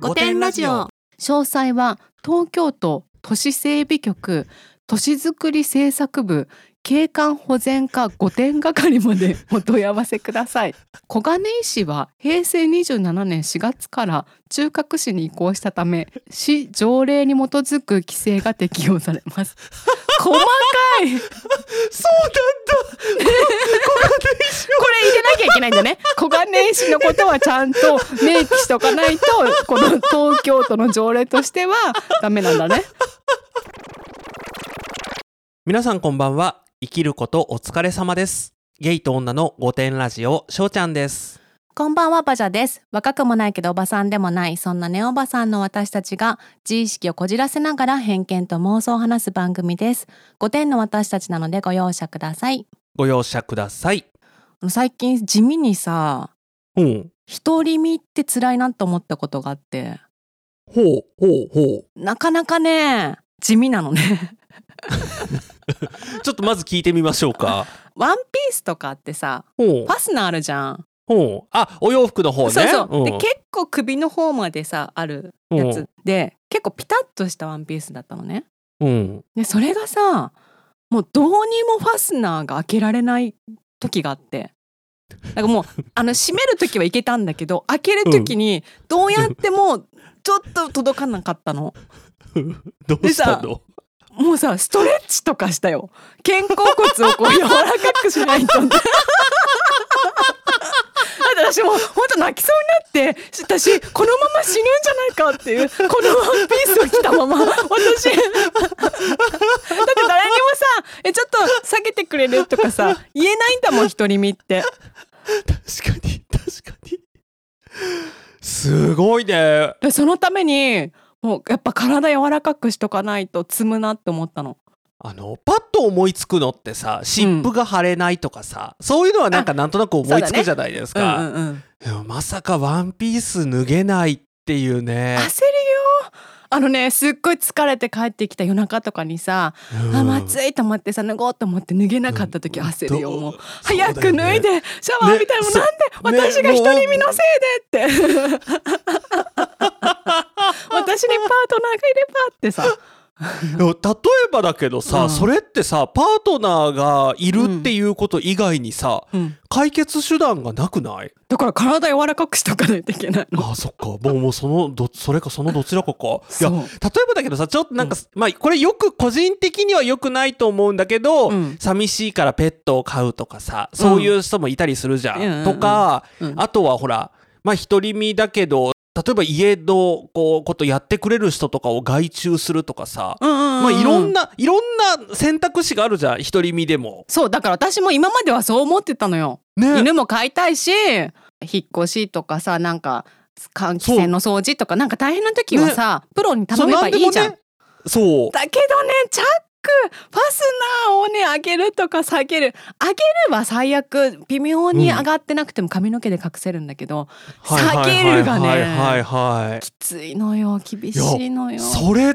御殿ラジオ。詳細は東京都都市整備局都市づくり政策部景観保全課御殿係までお問い合わせください。小金井市は平成27年4月から中核市に移行したため市条例に基づく規制が適用されます。細かい。そうなんだ。これ入れなきゃいけないんだね。小金井市のことはちゃんと明記しとかないとこの東京都の条例としてはダメなんだね。皆さんこんばんは生きることお疲れ様です。ゲイと女の御殿ラジオしょうちゃんです。こんばんはバジャです。若くもないけどおばさんでもないそんなネオバさんの私たちが自意識をこじらせながら偏見と妄想を話す番組です。5点の私たちなのでご容赦ください。ご容赦ください。最近地味にさう。ん独り身って辛いなと思ったことがあって。ほうほうほう。なかなかね地味なのね ちょっとまず聞いてみましょうか。ワンピースとかってさファスナーあるじゃん、ほう。あお洋服の方ね。そうそう、でん。結構首の方までさあるやつ。で結構ピタッとしたワンピースだったのね。うん。でそれがさもうどうにもファスナーが開けられない時があって。なんかもうあの閉める時はいけたんだけど開ける時にどうやってもちょっと届かなかったの。どうしたの？もうさストレッチとかしたよ。肩甲骨をこう柔らかくしないとだって私もうほんと泣きそうになって私このまま死ぬんじゃないかっていうこのワンピースを着たまま私。だって誰にもさ「えちょっと下げてくれる?」とかさ言えないんだもん独り身って。確かに確かに。すごいね。でそのためにもうやっぱ体柔らかくしとかないと積むなって思ったの。あのパッと思いつくのってさ湿布が腫れないとかさ、そういうのはなんかなんとなく思いつくじゃないですか、うんうんうん。まさかワンピース脱げないっていうね。焦るよ。あのねすっごい疲れて帰ってきた夜中とかにさ、うん。あまずいと思ってさ脱ごうと思って脱げなかった時うん。焦るよ。もう？どう早くそうだよね。脱いでシャワー浴びたらもうねなんで私が独り身のせいでって私にパートナーがいればってさ。例えばだけどさ、うん。それってさパートナーがいるっていうこと以外にさ、うん。解決手段がなくない？だから体柔らかくしとかないといけないの。あそっか。もうもうそのどそれかそのどちらかか。いや例えばだけどさちょっとなんか、まあこれよく個人的には良くないと思うんだけど、うん。寂しいからペットを飼うとかさそういう人もいたりするじゃん、うん。とか、うん。あとはほらまあ独り身だけど例えば家のこうことやってくれる人とかを外注するとかさ、うんうんうん。まあいろんないろんな選択肢があるじゃん独り身でも。そうだから私も今まではそう思ってたのよ。ね。犬も飼いたいし引っ越しとかさなんか換気扇の掃除とかなんか大変な時はさ、プロに頼めばいいじゃん。そうだけどねチャックファスナーをね上げるとか下げる。上げれば最悪微妙に上がってなくても髪の毛で隠せるんだけど、下げるがねはいはいはい。はいきついのよ厳しいのよ。それ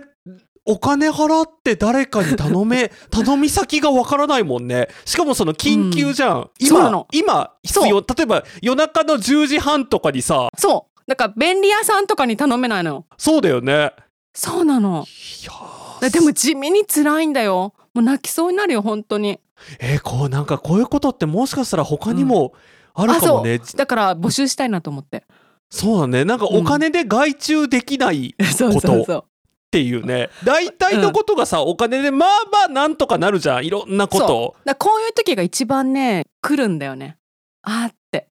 お金払って誰かに頼め 頼み先がわからないもんね。しかもその緊急じゃん、うなの。今必要例えば夜中の10時半とかにさそう。だから便利屋さんとかに頼めないのよ。そうだよね。そうなの。いやだでも地味に辛いんだよ。もう泣きそうになるよ本当に。えーこうなんかこういうことってもしかしたら他にもあるかもね、だから募集したいなと思って。そうだね。なんかお金で外注できないっ そうそうそう。ていうね。大体のことがさ、お金でまあまあなんとかなるじゃん。いろんなこと。そう。だこういう時が一番ね来るんだよね。あーって。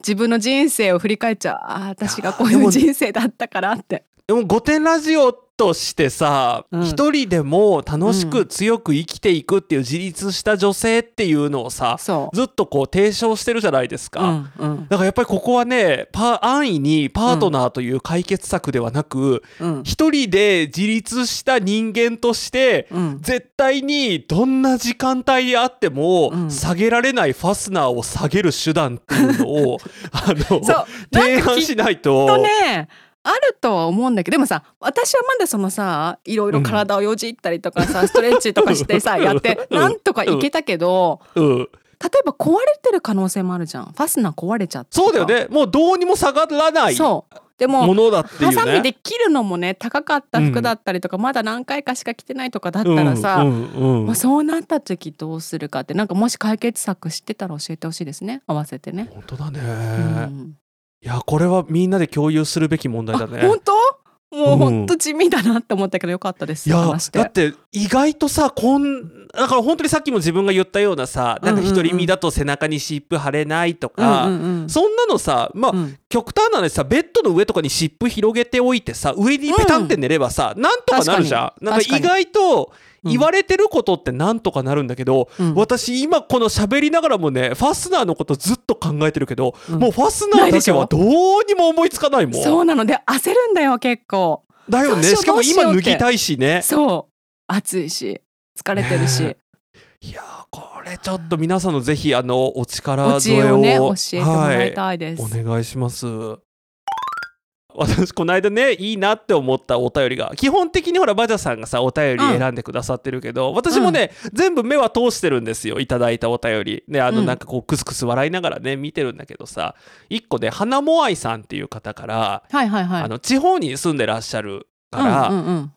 自分の人生を振り返っちゃう。あー私がこういう人生だったからって。でも「御殿ラジオ」としてさうん一、人でも楽しく強く生きていくっていう自立した女性っていうのをさそずっとこう提唱してるじゃないですう。か。うんうんだからやっぱりここはねパ安易にパートナーという解決策ではなくうん一、人で自立した人間としてうん。絶対にどんな時間帯であっても、うん下げられないファスナーを下げる手段っていうのを あの提案しないと。とねあるとは思うんだけどでもさ私はまだそのさいろいろ体をよじったりとかさ、ストレッチとかしてさやってうん。なんとかいけたけど、うん、例えば壊れてる可能性もあるじゃん。ファスナー壊れちゃったとか。そうだよね。もうどうにも下がらないそう。でもものだっていうね。ハサミで切るのもね高かった服だったりとか、まだ何回かしか着てないとかだったらさ、うん。うん。うん。まあ、そうなった時どうするかってなんかもし解決策知ってたら教えてほしいですね。合わせてね。本当だね、うんいやこれはみんなで共有するべき問題だあね。本当？もううん本当地味だなって思ったけどよかったです。いや話して。だって意外とさこんだから本当にさっきも自分が言ったようなさなんか独り身だと背中に湿布貼れないとか、うんうんうん。そんなのさまあ、うん。極端な話さベッドの上とかに湿布広げておいてさ上にペタンって寝ればさ、なんとかなるじゃん。なんか意外とうん言われてることってなんとかなるんだけど、うん。私今この喋りながらもねファスナーのことずっと考えてるけど、うん。もうファスナーだけはどうにも思いつかないもん。そうなの。で焦るんだよ結構。だよね。しかも今脱ぎたいしね。そう。暑いし疲れてるし、ね いやーこれちょっと皆さんのぜひあのお力添えををね教えてもらいはいたいです、お願いします。私この間ねいいなって思ったお便りが基本的にほらバジャさんがさお便り選んでくださってるけど、私もね、全部目は通してるんですよいただいたお便り。であのうん。なんかこうクスクス笑いながらね見てるんだけどさ一個で花もあいさんっていう方から、はいはいはい。あの地方に住んでらっしゃるから、うんうんうん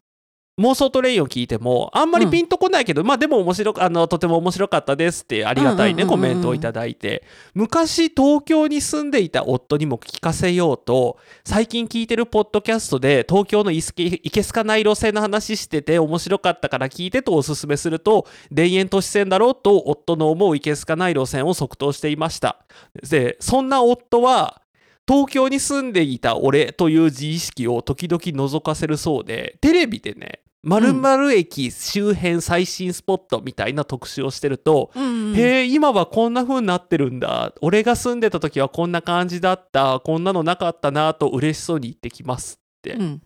妄想トレインを聞いてもあんまりピンとこないけど、まあでも面白かあのとても面白かったですってありがたいね、うん。うんうんうんコメントをいただいて。昔東京に住んでいた夫にも聞かせようと最近聞いてるポッドキャストで東京のいすけいけすかない路線の話してて面白かったから聞いてとおすすめすると田園都市線だろうと夫の思ういけすかない路線を即答していました。でそんな夫は東京に住んでいた俺という自意識を時々覗かせるそうでテレビでね〇〇駅周辺最新スポットみたいな特集をしてると、うんうん。へえ今はこんな風になってるんだ。俺が住んでた時はこんな感じだった。こんなのなかったなと嬉しそうに言ってきますって、うん。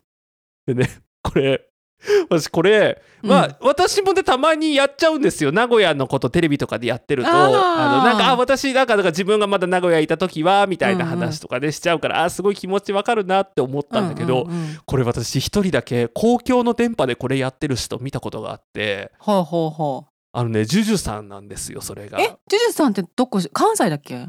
でねこれ 私これ、まあ私もねたまにやっちゃうんですよ。名古屋のことテレビとかでやってると。あー。のなんかあ私なんか自分がまだ名古屋いた時はみたいな話とかでしちゃうから、あすごい気持ちわかるなって思ったんだけど、うんうんうん。これ私一人だけ公共の電波でこれやってる人見たことがあってほうほうほあのねジュジュさんなんですよそれが。うえジュジュさんってどこ関西だっけ？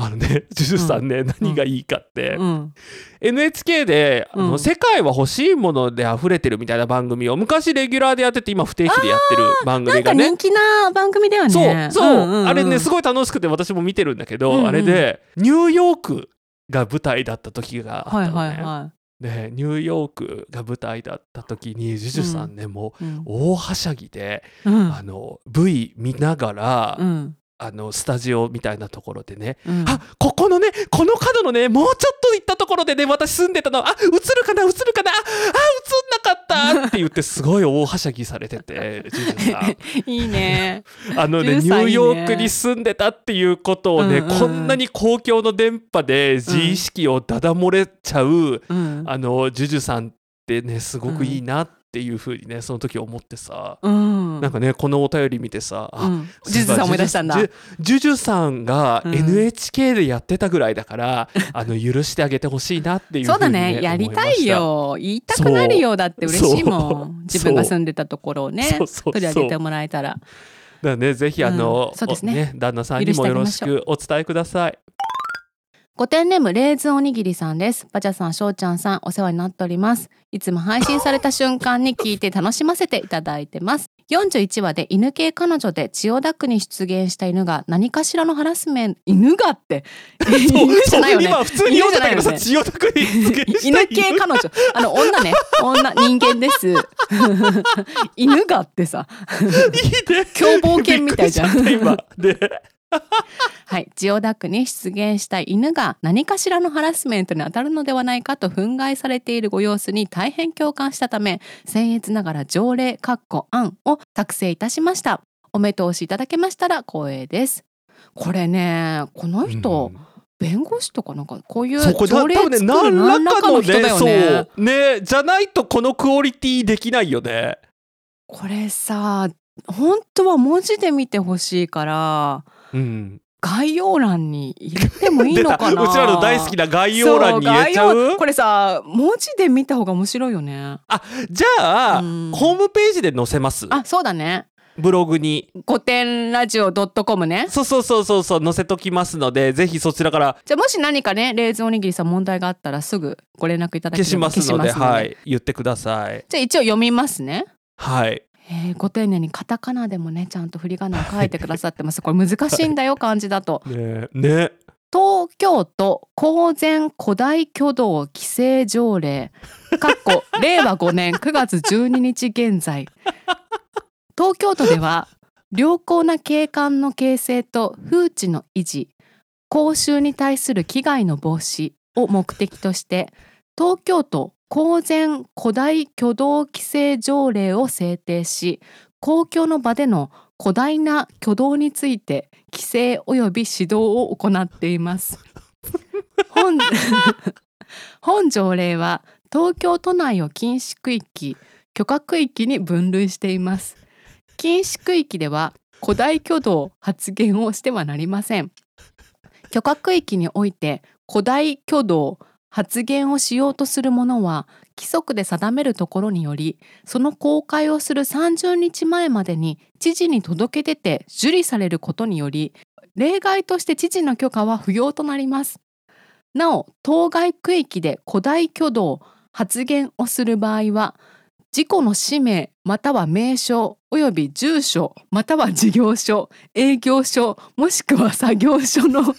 あのねジュジュさんね、何がいいかって、うん。NHK で、あのうん。世界は欲しいもので溢れてる」みたいな番組を昔レギュラーでやってて今不定期でやってる番なんか組がね。人気な番組だよね。そうそう、んんん。あれねすごい楽しくて私も見てるんだけど、うんうん。あれでニューヨークが舞台だった時があったのね、はいはいはでニューヨークが舞台だった時にジュジュさんね、もういうん。大はしゃぎで、うん。あの V 見ながら、うんあのスタジオみたいなところでね、うん。あここのねこの角のねもうちょっと行ったところでね私住んでたの。あ映るかな映るかな。ああ映んなかった。って言ってすごい大はしゃぎされてて ジュジュさん。いいね。あのねジュジュさんニューヨークに住んでたっていうことをね、うんうん。うんこんなに公共の電波で自意識をダダ漏れちゃう、うん。あのジュジュさんってねすごくいいなっていうふうにねその時思ってさ、うん。なんかねこのお便り見てさ、あうん。ジュジュさん思い出したんだ。ジュジュさんがうん。NHK でやってたぐらいだから、あの許してあげてほしいなっていうふうに、そうだね、ねやりたい。よ。言いたくなるよだって嬉しいもん。自分が住んでたところをね取り上げてもらえたら。だねぜひあの、うん。そうですね。お旦那さんにもよろしくお伝えください。ご点ネームレーズンおにぎりさんです。バチャさんしょうちゃんさんお世話になっております。いつも配信された瞬間に聞いて楽しませていただいてます。41話で犬系彼女で千代田区に出現した犬が何かしらのハラスメント犬がって？犬じゃないよね。今普通に読んでたけどさ、犬千代田区に出現した犬。系彼女。あの女ね。女人間です。犬がってさ。いいね。凶暴犬みたいじゃん。今。で はい、千代田区に出現した犬が何かしらのハラスメントに当たるのではないかと憤慨されているご様子に大変共感したため僭越ながら条例かっこ案を作成いたしました。お目通しいただけましたら光栄です。これねこの人、弁護士とかなんかこういう条例作る何らかの人だよね。そう。ねじゃないとこのクオリティできないよね。これさ本当は文字で見てほしいからうん概要欄に入れてもいいのかな？うちらの大好きな概要欄に入れちゃそうこれさ文字で見た方が面白いよね。じゃあ、うん。ホームページで載せます？あそうだね。ブログに。御殿ラジオ .com ねそうそうそうそうそう載せときますのでぜひそちらから。じゃあもし何かねレーズンおにぎりさん問題があったらすぐご連絡いただけ消ればしますので。はい。言ってください。じゃあ一応読みますね。はいえー、ご丁寧にカタカナでもねちゃんと振り仮名を書いてくださってます。これ難しいんだよ漢字だと。ね ね。東京都公然古代挙動規制条例。かっこ令和5年9月12日現在。東京都では良好な景観の形成と風致の維持公衆に対する危害の防止を目的として東京都公然古代挙動規制条例を制定し公共の場での古代な挙動について規制及び指導を行っています。本 本条例は東京都内を禁止区域許可区域に分類しています。禁止区域では古代挙動発言をしてはなりません。許可区域において古代挙動発言をしようとする者は規則で定めるところによりその公開をする30日前までに知事に届け出て受理されることにより例外として知事の許可は不要となります。なお当該区域で古代挙動発言をする場合は事故の氏名または名称及び住所または事業所営業所もしくは作業所の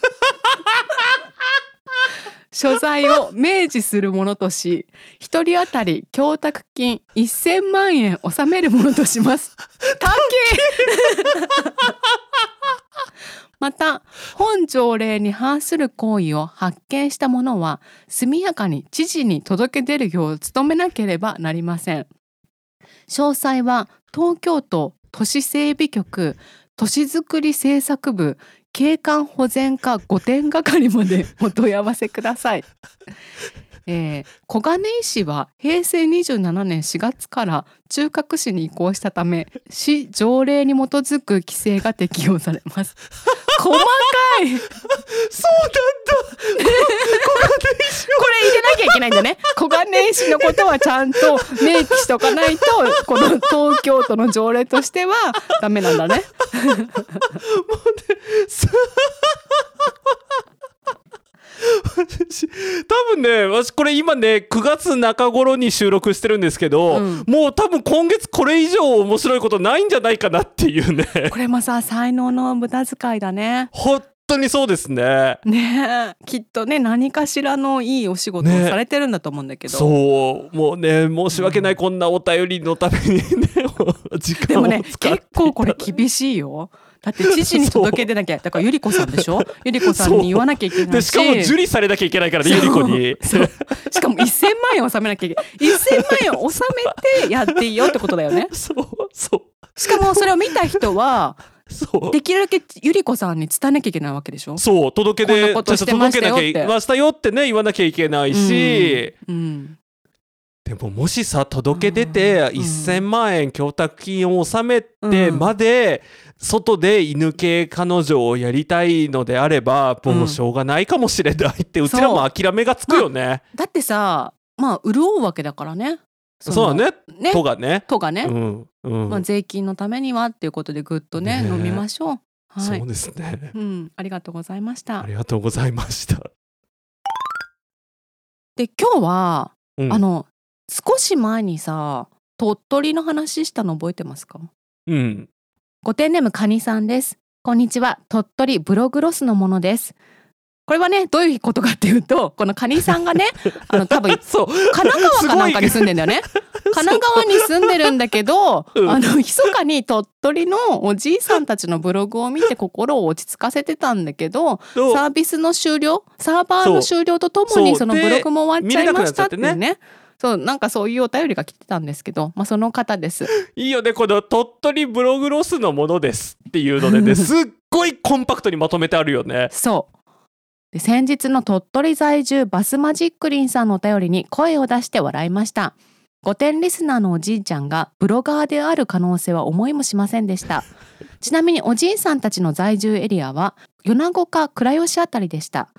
所在を明示するものとし一人当たり供託金1000万円納めるものとします。たけ また本条例に反する行為を発見した者は速やかに知事に届け出るよう努めなければなりません。詳細は東京都都市整備局都市づくり政策部景観保全課御殿係までお問い合わせください。えー、小金井市は平成27年4月から中核市に移行したため市条例に基づく規制が適用されます。細かいそうなんだこれ入れなきゃいけないんだね。小金井市のことはちゃんと明記しとかないとこの東京都の条例としてはダメなんだね。私多分ね私これ今ね9月中頃に収録してるんですけど、うん。もう多分今月これ以上面白いことないんじゃないかなっていうね。これもさ才能の無駄遣いだね。本当にそうですね。ね。えきっとね何かしらのいいお仕事をね。されてるんだと思うんだけど、そう。もうね申し訳ない、こんなお便りのためにね時でもね結構これ厳しいよ。だって知事に届け出なきゃ。だからゆり子さんでしょ？ゆり子さんに言わなきゃいけないし。でしかも受理されなきゃいけないからねゆり子に。しかも1000万円納めなきゃいけない。1000万円納めてやっていいよってことだよね。そうそう。しかもそれを見た人はそう。できるだけゆり子さんに伝えなきゃいけないわけでしょ？そう。届け出届けなきゃいましたよってね言わなきゃいけないし、うんでももしさ届け出てうん1,000万円供託金を納めてまで外で犬系彼女をやりたいのであればもうしょうがないかもしれないってうちらも諦めがつくよね。だってさまあ潤うわけだからねそうだねね都がね。都がね、うんうんまあ、税金のためにはっていうことでぐっとねねえ飲みましょう。はいそう。ですね。うん、ありがとうございましたあ。りがとうございました。で今日は、うんあの少し前にさ鳥取の話したの覚えてますか？うんごてんネームカニさんです。こんにちは。鳥取ブログロスのものです。これはねどういうことかっていうとこのカニさんがね あの多分そう神奈川かなんかに住んでんだよね。神奈川に住んでるんだけど、うんあの密かに鳥取のおじいさんたちのブログを見て心を落ち着かせてたんだけどサービスの終了サーバーの終了とともにそのブログも終わっちゃいましたってね。そうなんかそういうお便りが来てたんですけど、まあ、その方です。いいよねこの鳥取ブログロスのものですっていうのでね すっごいコンパクトにまとめてあるよね。そうで先日の鳥取在住バスマジックリンさんのお便りに声を出して笑いました5点リスナーのおじいちゃんがブロガーである可能性は思いもしませんでしたちなみにおじいさんたちの在住エリアは米子か倉吉あたりでした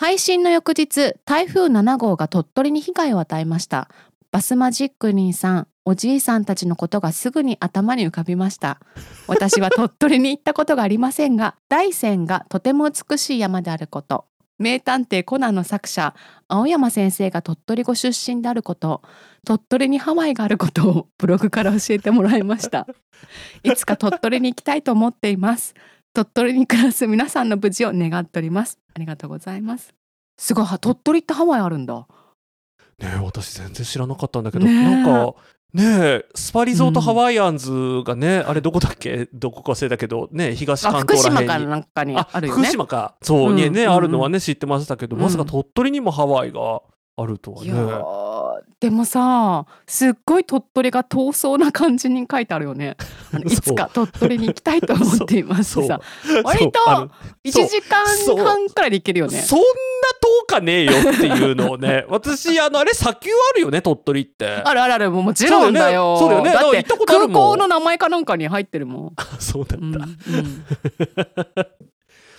配信の翌日台風7号が鳥取に被害を与えました。バスマジックリンさんおじいさんたちのことがすぐに頭に浮かびました。私は鳥取に行ったことがありませんが大山がとても美しい山であること。名探偵コナンの作者青山先生が鳥取ご出身であること。鳥取にハワイがあることをブログから教えてもらいました。いつか鳥取に行きたいと思っています。鳥取に暮らす皆さんの無事を願っております。ありがとうございます。すごい鳥取ってハワイあるんだ。ねえ私全然知らなかったんだけど、ねえ。なんかねえスパリゾートハワイアンズがね、あれどこだっけ？どこか忘れたけどね東あ関福島東らへんに。かなんかにああるよね。福島か。そう、うんにねうん。あるのはね知ってましたけど、まさかうん鳥取にもハワイがあるとはね。ーでもさすっごい鳥取が遠そうな感じに書いてあるよね。いつか鳥取に行きたいと思っていますさ。割とそう。あの1そう。時間半くらいで行けるよね。そんな遠かねえよっていうのをね。私あのあれ砂丘あるよね鳥取って。あるあるあるもちろんだよ。そうだよね。だって空港の名前かなんかに入ってるもん、そうだった、うん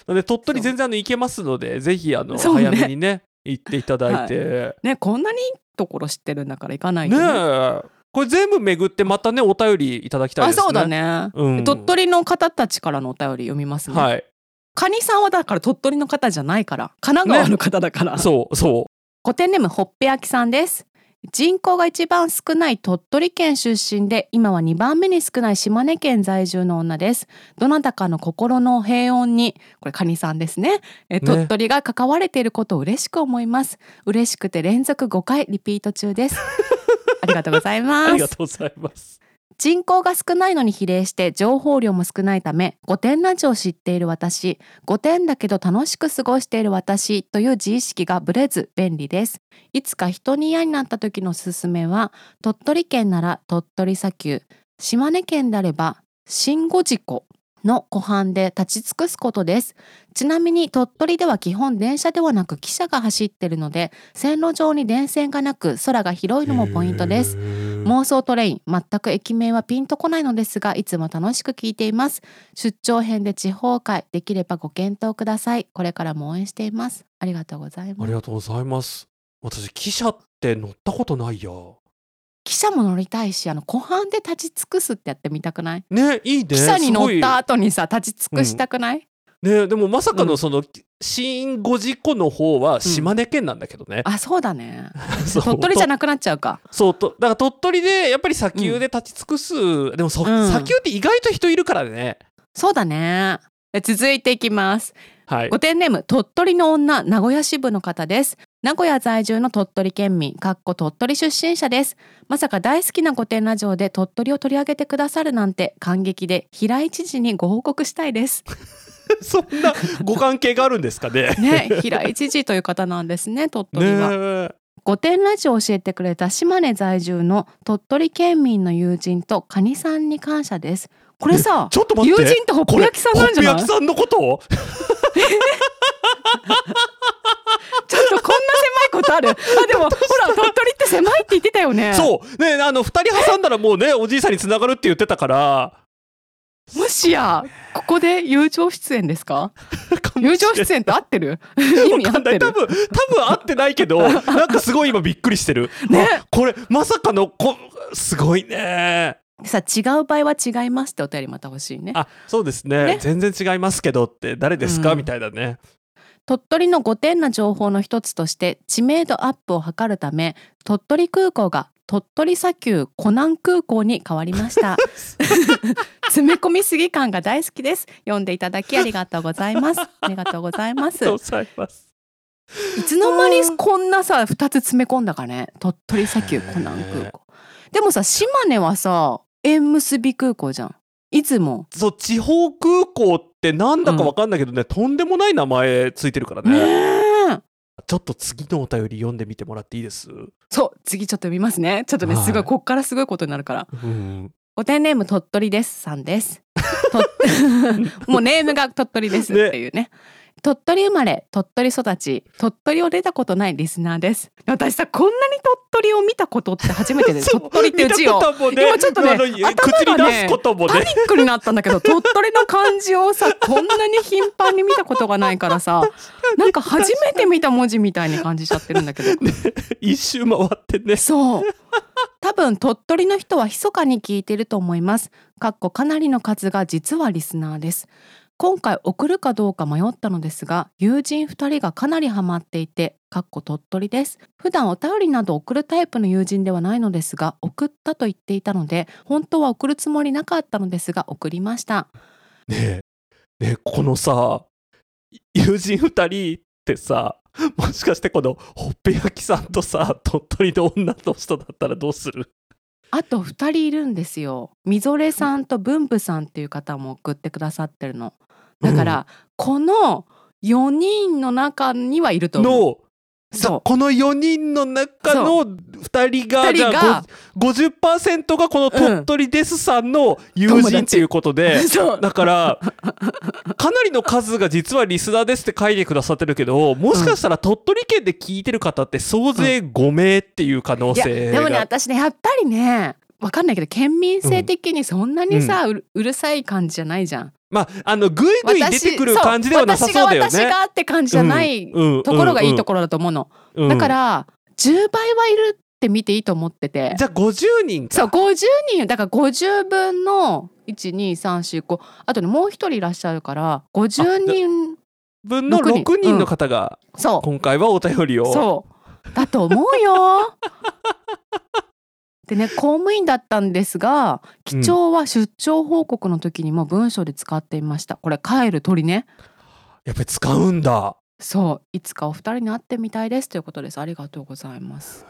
うん。で鳥取全然あの行けますのでぜひあの、ね。早めにね行っていただいて、ねこんなにいいところ知ってるんだから行かないね。とねえ。これ全部巡ってまたねお便りいただきたいですね。あそうだね、うん。鳥取の方たちからのお便り読みますね、はい。カニさんはだから鳥取の方じゃないから神奈川の方だから、そうそ古典ネームほっぺ焼きさんです人口が一番少ない鳥取県出身で今は2番目に少ない島根県在住の女です。どなたかの心の平穏にこれカニさんですね。え鳥取が関われていることを嬉しく思います。嬉しくて連続5回リピート中で す。ありがとうございます。りがとうございます人口が少ないのに比例して情報量も少ないため5点ラジオを知っている私5点だけど楽しく過ごしている私という自意識がぶれず便利です。いつか人に嫌になった時のすすめは鳥取県なら鳥取砂丘島根県であれば新五事湖の湖畔で立ち尽くすことです。ちなみに鳥取では基本電車ではなく汽車が走っているので線路上に電線がなく空が広いのもポイントです。妄想トレイン全く駅名はピンとこないのですがいつも楽しく聞いています。出張編で地方会できればご検討ください。これからも応援しています。ありがとうございあます。りがとうございます。私汽車って乗ったことないや汽車も乗りたいしあの湖畔で立ち尽くすってやってみたくない？ねいいね。汽車に乗った後にさ立ち尽くしたくない、ねでもまさかうん。のその、新五事湖の方は島根県なんだけどね、あそうだね。鳥取じゃなくなっちゃうか。そうとだから鳥取でやっぱり砂丘で立ち尽くす、でもそ、うん。砂丘って意外と人いるからね。そうだね。で続いていきますはい。ご点ネーム鳥取の女名古屋支部の方です。名古屋在住の鳥取県民かっこ鳥取出身者です。まさか大好きな御殿ラジオで鳥取を取り上げてくださるなんて感激で平井知事にご報告したいです。そんなご関係があるんですかね？ね平井知事という方なんですね鳥取は、ね御殿ラジオを教えてくれた島根在住の鳥取県民の友人とカニさんに感謝ですこれさちょっと待って。友人ってほっぺ焼きさんなんじゃない？ほっぺ焼きさんのこと？を ちょっとこんな狭いことある。あでもほら鳥取って狭いって言ってたよね。そう。ねあの二人挟んだらもうねおじいさんに繋がるって言ってたから。もしやここで友情出演ですか？友情出演って合ってる？意味合ってる？分多分合ってないけどなんかすごい今びっくりしてる、ね。あこれまさかのこすごいねさ違う場合は違いますってお便りまた欲しいね。あそうですね。ね。全然違いますけどって誰ですか、うん。みたいだね。鳥取の5点な情報の一つとして知名度アップを図るため鳥取空港が鳥取砂丘湖南空港に変わりました。詰め込みすぎ感が大好きです。読んでいただきありがとうございます。ありがとうございます。ありがとうございます。いつの間にこんなさ2つ詰め込んだかね？鳥取砂丘湖南空港。でもさ島根はさ縁結び空港じゃん。出雲そう地方空港ってなんだかわかんないけどね、とんでもない名前ついてるからね。ねえ。ちょっと次のお便り読んでみてもらっていいです？そう次ちょっと読みますね。ちょっとねはい。すごいこっからすごいことになるから。うん。お天ネーム鳥取ですさんです。と もうネームが鳥取ですっていうね。鳥取生まれ、鳥取育ち、鳥取を出たことないリスナーです。私さ、こんなに鳥取を見たことって初めてで、そう鳥取っていう字を。ね今ちょっとね頭がねパニックになったんだけど、鳥取の漢字をさ、こんなに頻繁に見たことがないからさ、なんか初めて見た文字みたいに感じちゃってるんだけど。一周回ってねそう。多分鳥取の人は密かに聞いていると思います。かっこかなりの数が実はリスナーです。今回送るかどうか迷ったのですが、友人2人がかなりハマっていて、かっこ鳥取です。普段お便りなど送るタイプの友人ではないのですが、送ったと言っていたので、本当は送るつもりなかったのですが、送りました。ねえねえこのさ友人2人ってさもしかしてこのほっぺ焼きさんとさ鳥取の女の人だったらどうする？あと2人いるんですよ。みぞれさんと文武さんっていう方も送ってくださってるの。だから、この4人の中にはいると思う。のそう。この4人の中の2人がじゃあがご50%がこの鳥取ですさんの友人っていうことで、そう。だからかなりの数が実はリスナーですって書いてくださってるけどもしかしたら鳥取県で聞いてる方って総勢5名っていう可能いや性でもねが私ねやっぱりねわかんないけど県民性的にそんなにさ、うるうるさい感じじゃないじゃん。まああのぐいぐい出てくる感じではなさそうだよね。私が私がって感じじゃないうんところがいいところだと思うの。うん。だから10倍はいるって見ていいと思ってて。じゃあ50人か。そう50人だから50分の12345あとねもう一人いらっしゃるから50人分の六人。6人の方がそ今回はお便りうを。そう。だと思うよ。でね公務員だったんですが記帳は出張報告の時にも文章で使っていました。これ帰る鳥ね。やっぱり使うんだ。そう。いつかお二人に会ってみたいですということです。ありがとうございます。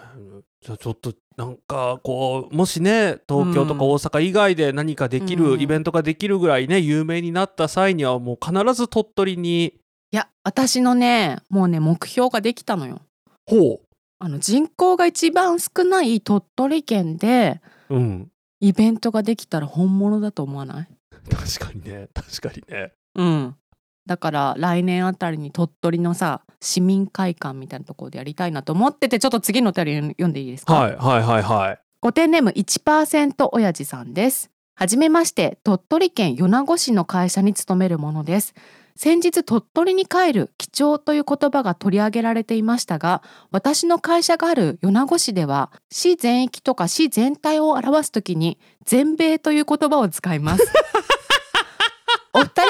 じゃあちょっとなんかこうもしね東京とか大阪以外で何かできる、うん。イベントができるぐらいね有名になった際にはもう必ず鳥取に。いや私のねもうね目標ができたのよ。ほあの人口が一番少ない鳥取県でううん。イベントができたら本物だと思わない？確かにね。確かにね。うん。だから来年あたりに鳥取のさ市民会館みたいなところでやりたいなと思っててちょっと次のお便り読んでいいですか、はいはいはいはい。ご点ネーム1%親父さんです。はじめまして、鳥取県米子市の会社に勤めるものです。先日鳥取に帰る貴重という言葉が取り上げられていましたが、私の会社がある米子市では、市全域とか市全体を表すときに、全米という言葉を使います。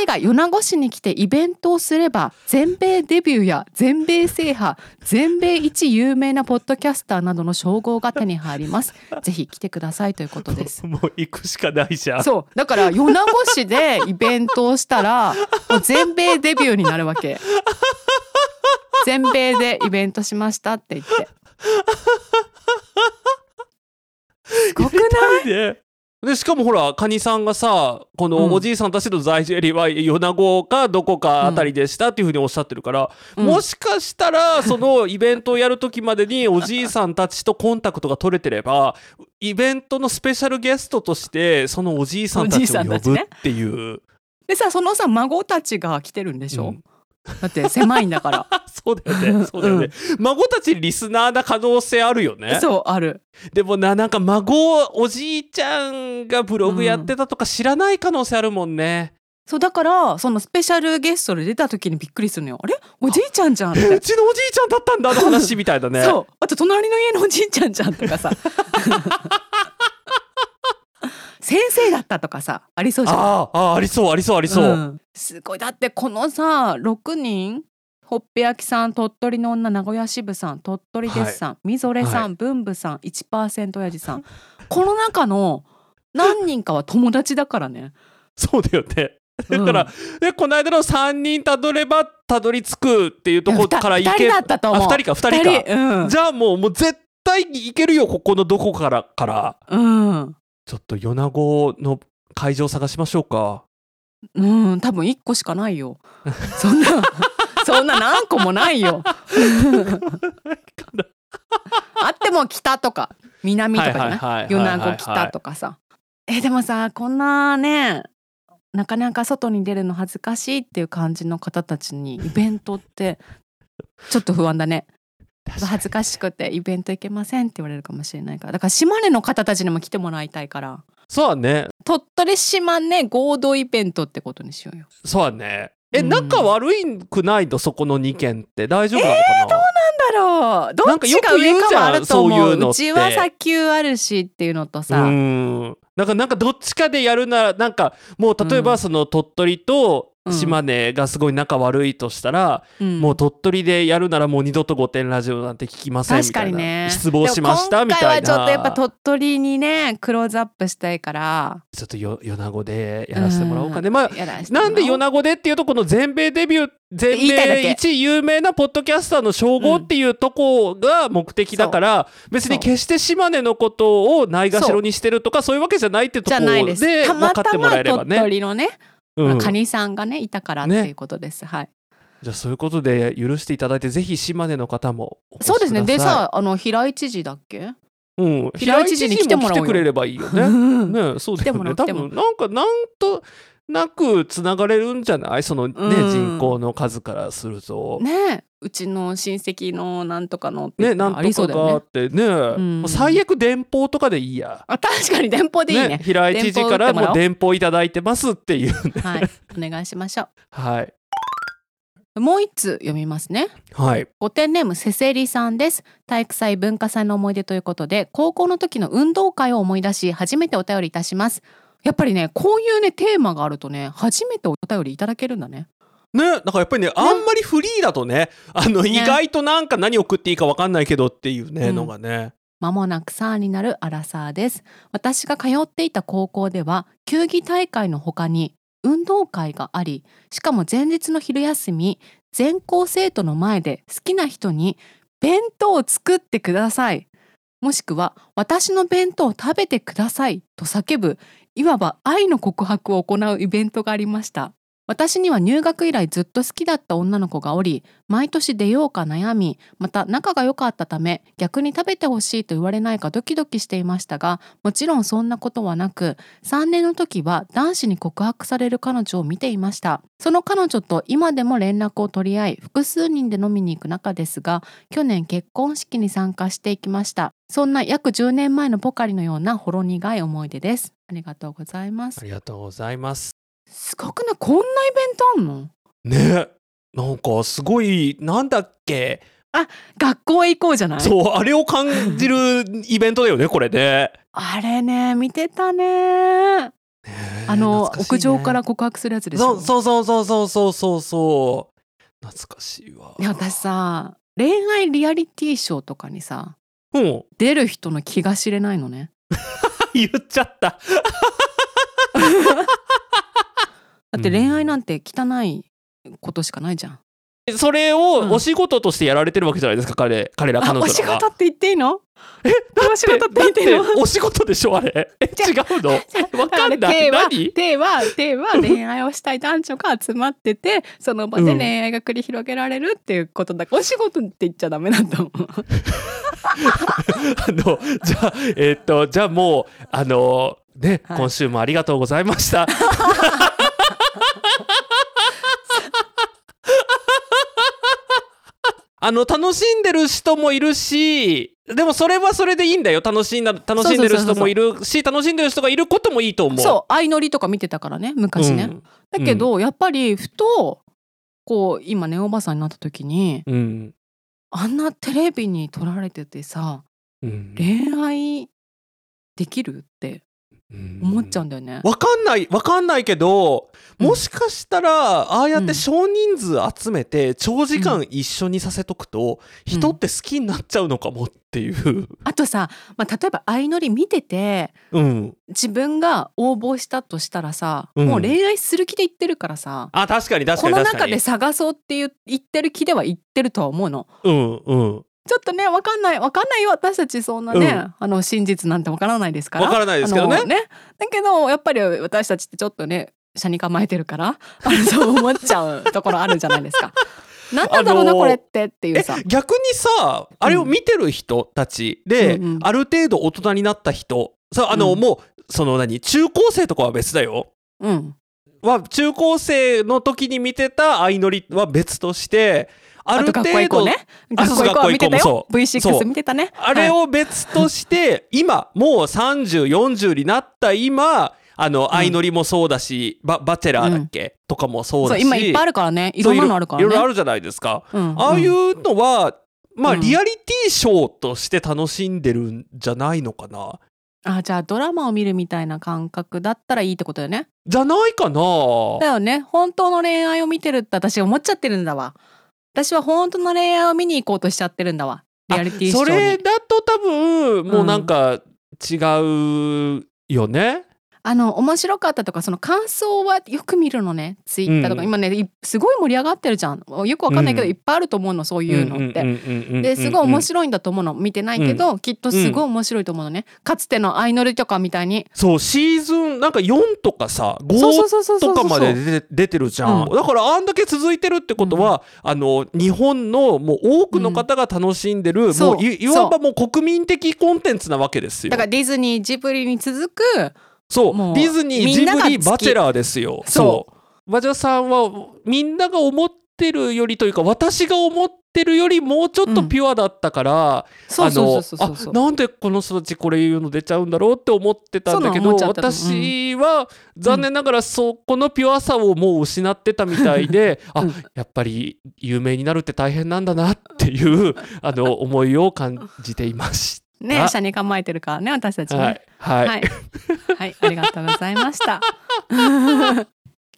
お二人が米子市に来てイベントをすれば全米デビューや全米制覇全米一有名なポッドキャスターなどの称号が手に入ります。ぜひ来てくださいということです。もう行くしかないじゃん。そうだから米子市でイベントをしたら全米デビューになるわけ。全米でイベントしましたって言って。すごくない？ねでしかもほらカニさんがさこうん。のおじいさんたちの在住エリアは米子かどこかあたりでしたっていうふうにおっしゃってるから、うん。もしかしたらそのイベントをやる時までに おじいさんたちとコンタクトが取れてればイベントのスペシャルゲストとしてそのおじいさんたちを呼ぶっていう、でさそのさ孫たちが来てるんでしょ、うんだって狭いんだから。そうだよね。そうだよね、孫たちリスナーな可能性あるよね。そうある。でもななんか孫おじいちゃんがブログやってたとか知らない可能性あるもんね、そうだからそのスペシャルゲストで出た時にびっくりするのよ。あれ？おじいちゃんじゃんうて。ちのおじいちゃんだったんだあの話みたいだね。そう。あと隣の家のおじいちゃんじゃんとかさ先生だったとかさありそうじゃん。あーあーありそうありそうありそう、ん。すごい。だってこのさ6人ほっぺ焼きさん鳥取の女名古屋支部さん鳥取ですさん、みぞれさん、は文武さん1%親父さん。この中の何人かは友達だからね。そうだよね。だから、でこの間の3人たどればたどり着くっていうとこから行け2人だったと思う。あ2人か2人か。うん。じゃあもうもう絶対行けるよここのどこからから。うんちょっと米子の会場探しましょうかうん、多分一個しかないよ。そんな、そんな何個もないよ。あっても北とか南とかじゃない？はい米子北とかさ。えでもさこんなねなかなか外に出るの恥ずかしいっていう感じの方たちにイベントってちょっと不安だね。恥ずかしくてイベント行けませんって言われるかもしれないから。だから島根の方たちにも来てもらいたいから。そうだね。鳥取島根合同イベントってことにしようよ。そうだね。え、うん。仲悪いくないのそこの2件って？大丈夫なのかな、だろう。どっかよく言うじゃんそういうう。ちは砂丘あるしっていうのとさ、うん。なんかなんかどっちかでやるならなんかもう例えうん。ばその鳥取と島根がすごい仲悪いとしたら、うん。もう鳥取でやるならもう二度と御殿ラジオなんて聞きませんみ確たいな、ね。失望しましたみたいな。今回はちょっとやっぱ鳥取にねクローズアップしたいから。ちょっとよ米子でやらせてもらおうかね、まあやらせてもらおう。んなで米子でっていうとこの全米デビュー全米一有名なポッドキャスターの称号っていうとこが目的だから、別に決して島根のことをないがしろにしてるとかそう。いうわけじゃないってとこじゃないで分かってもらえればね。取のね、うん。カニさんがねいたからっていうことです、はい。じゃあそういうことで許していただいてぜひ島根の方もそうですね。でさあの平井知事だっけ、うん、平井知事に来てもら来てくれればいいよね。う んね。そうだよね。多分なんかなんとなくつながれるんじゃない？そのね、うん。人口の数からすると。ねねうちの親戚のなんとかのって言ったなんとかがあってね、ん。もう最悪電報とかでいいや。あ確かに電報でいいね。平井知事からもう。電報いただいてますっていう。ね。はい。お願いしましょ はい。うもう一通読みますね。はい。ご点ネームせせりさんです。体育祭文化祭の思い出ということで高校の時の運動会を思い出し初めてお便りいたします。やっぱりねこういうねテーマがあるとね初めてお便りいただけるんだねね、なんかやっぱりね、あんまりフリーだとね、あの、意外となんか何送っていいか分かんないけどっていうね、うん。のがね。まもなく3になるアラサーです。私が通っていた高校では球技大会の他に運動会がありしかも前日の昼休み全校生徒の前で好きな人に弁当を作ってください。もしくは私の弁当を食べてくださいと叫ぶいわば愛の告白を行うイベントがありました私には入学以来ずっと好きだった女の子がおり毎年出ようか悩みまた仲が良かったため逆に食べてほしいと言われないかドキドキしていましたがもちろんそんなことはなく3年の時は男子に告白される彼女を見ていました。その彼女と今でも連絡を取り合い複数人で飲みに行く仲ですが去年結婚式に参加していきました。そんな約10年前のポカリのようなほろ苦い思い出です。ありがとうございます。ありがとうございます。すごくない？こんなイベントあんの？ね。なんかすごい、なんだっけ？学校へ行こうじゃない？そう、あれを感じる イベントだよね、これね。あれね見てたねねあの、ね屋上から告白するやつでしょ？そうそうそうそうそうそうそう。懐かしいわ。いや私さ恋愛リアリティショーとかにさうん。出る人の気が知れないのね 言っちゃった。だって恋愛なんて汚いことしかないじゃん、それうん。をお仕事としてやられてるわけじゃないですか、彼彼ら彼女らは。仕事って言っていいの？えお仕事って言っていいの？だってお仕事でしょあれ。え違うの？わかんない。手は何？手は手は恋愛をしたい男女が集まっててその場で恋愛が繰り広げられるっていうことだ、お仕事って言っちゃダメだと思う。あのじゃあえーっとじゃあもうあのね、はい。今週もありがとうございました。あの楽しんでる人もいるしでもそれはそれでいいんだよ。楽しんだ楽しんでる人もいるし楽しんでる人がいることもいいと思う。そう相乗りとか見てたからね昔ね、うん。だけど、やっぱりふとこう今ねおばさんになった時にうん。あんなテレビに撮られててさうん。恋愛できるって思っちゃうんだよね。わかんないわかんないけどうんもしかしたらああやっうんて少人数集めて長時間一緒にさせとくと人って好きになっちゃうのかもっていう。あとさ、まあ、例えば相乗り見ててうん、自分が応募したとしたらさ、うんもう恋愛する気で言ってるからさあ確かに確かこのに確かに。中で探そうって言ってる気では言ってるとは思うの。うんうんちょっとねわかんないわかんないよ私たちそんなね、うんあの真実なんてわからないですから。わからないですけどねあのだけどやっぱり私たちってちょっとね車に構えてるから あのそう思っちゃうところあるじゃないですか。なんなんだろうな、あのーこれってっていうえさ。逆にさあれを見てる人たちで、うんうんある程度大人になった人さあの、うんもうその何中高生とかは別だよ。うん。は中高生の時に見てた相乗りは別としてある程度行こうね。あ学校行こう。見てたよ。そう。そう。V6 見てたね。あれはい。を別として、今もう3040になった今あの相乗りもそうだし、ババチェラーだっけ、とかもそうだし。そう今いっぱいあるからね。いろんなのあるからね。いろいろあるじゃないですか。うん。ああいうのはまあ、うん。リアリティショーとして楽しんでるんじゃないのかな。あじゃあドラマを見るみたいな感覚だったらいいってことだよね。じゃないかな。だよね。本当の恋愛を見てるって私思っちゃってるんだわ私は本当の恋愛を見に行こうとしちゃってるんだわ。リアリティショーに。それだと多分もうなんか違うよね、あの面白かったとかその感想はよく見るのねツイッターとか、うん。今ねいすごい盛り上がってるじゃん。よくわかんないけど、うん。いっぱいあると思うのそういうのって。てですごい面い白いんだと思うの見てないけど、きっとすごい面白いと思うのねかつての相乗りとかみたいにそうシーズンなんか4とかさそうそう5そうそうそうとかまで出てるじゃん、うんだからあんだけ続いてるってことは、あの日本のもう多くの方が楽しんでる、もういいわばもう国民的コンテンツなわけですよだからディズニージブリに続くそう。ディズニージブリバチェラーですよ。そそう。馬女さんはみんなが思ってるよりというか私が思ってるよりもうちょっとピュアだったから、そうそうそうそうそう。あのあなんでこの人たちこれ言うの出ちゃうんだろうって思ってたんだけど私は。残念ながらそこのピュアさをもう失ってたみたいで、あうん。やっぱり有名になるって大変なんだなっていうあの思いを感じていましあね車に構えてるからね私たちた。ね。はい、はいはい、はい、ありがとうございました。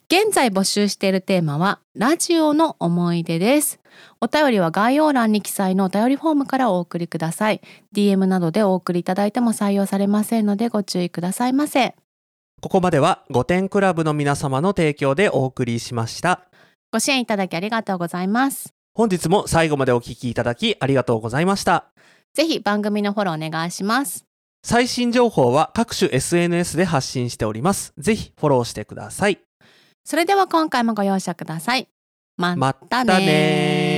現在募集しているテーマはラジオの思い出です。お便りは概要欄に記載のお便りフォームからお送りください。DM などでお送りいただいても採用されませんのでご注意くださいませ。ここまでは5点クラブの皆様の提供でお送りしました。ご支援いただきありがとうございます。本日も最後までお聞きいただきありがとうございました。ぜひ番組のフォローお願いします。最新情報は各種 SNS で発信しております。ぜひフォローしてください。それでは今回もご容赦ください。ままたたねね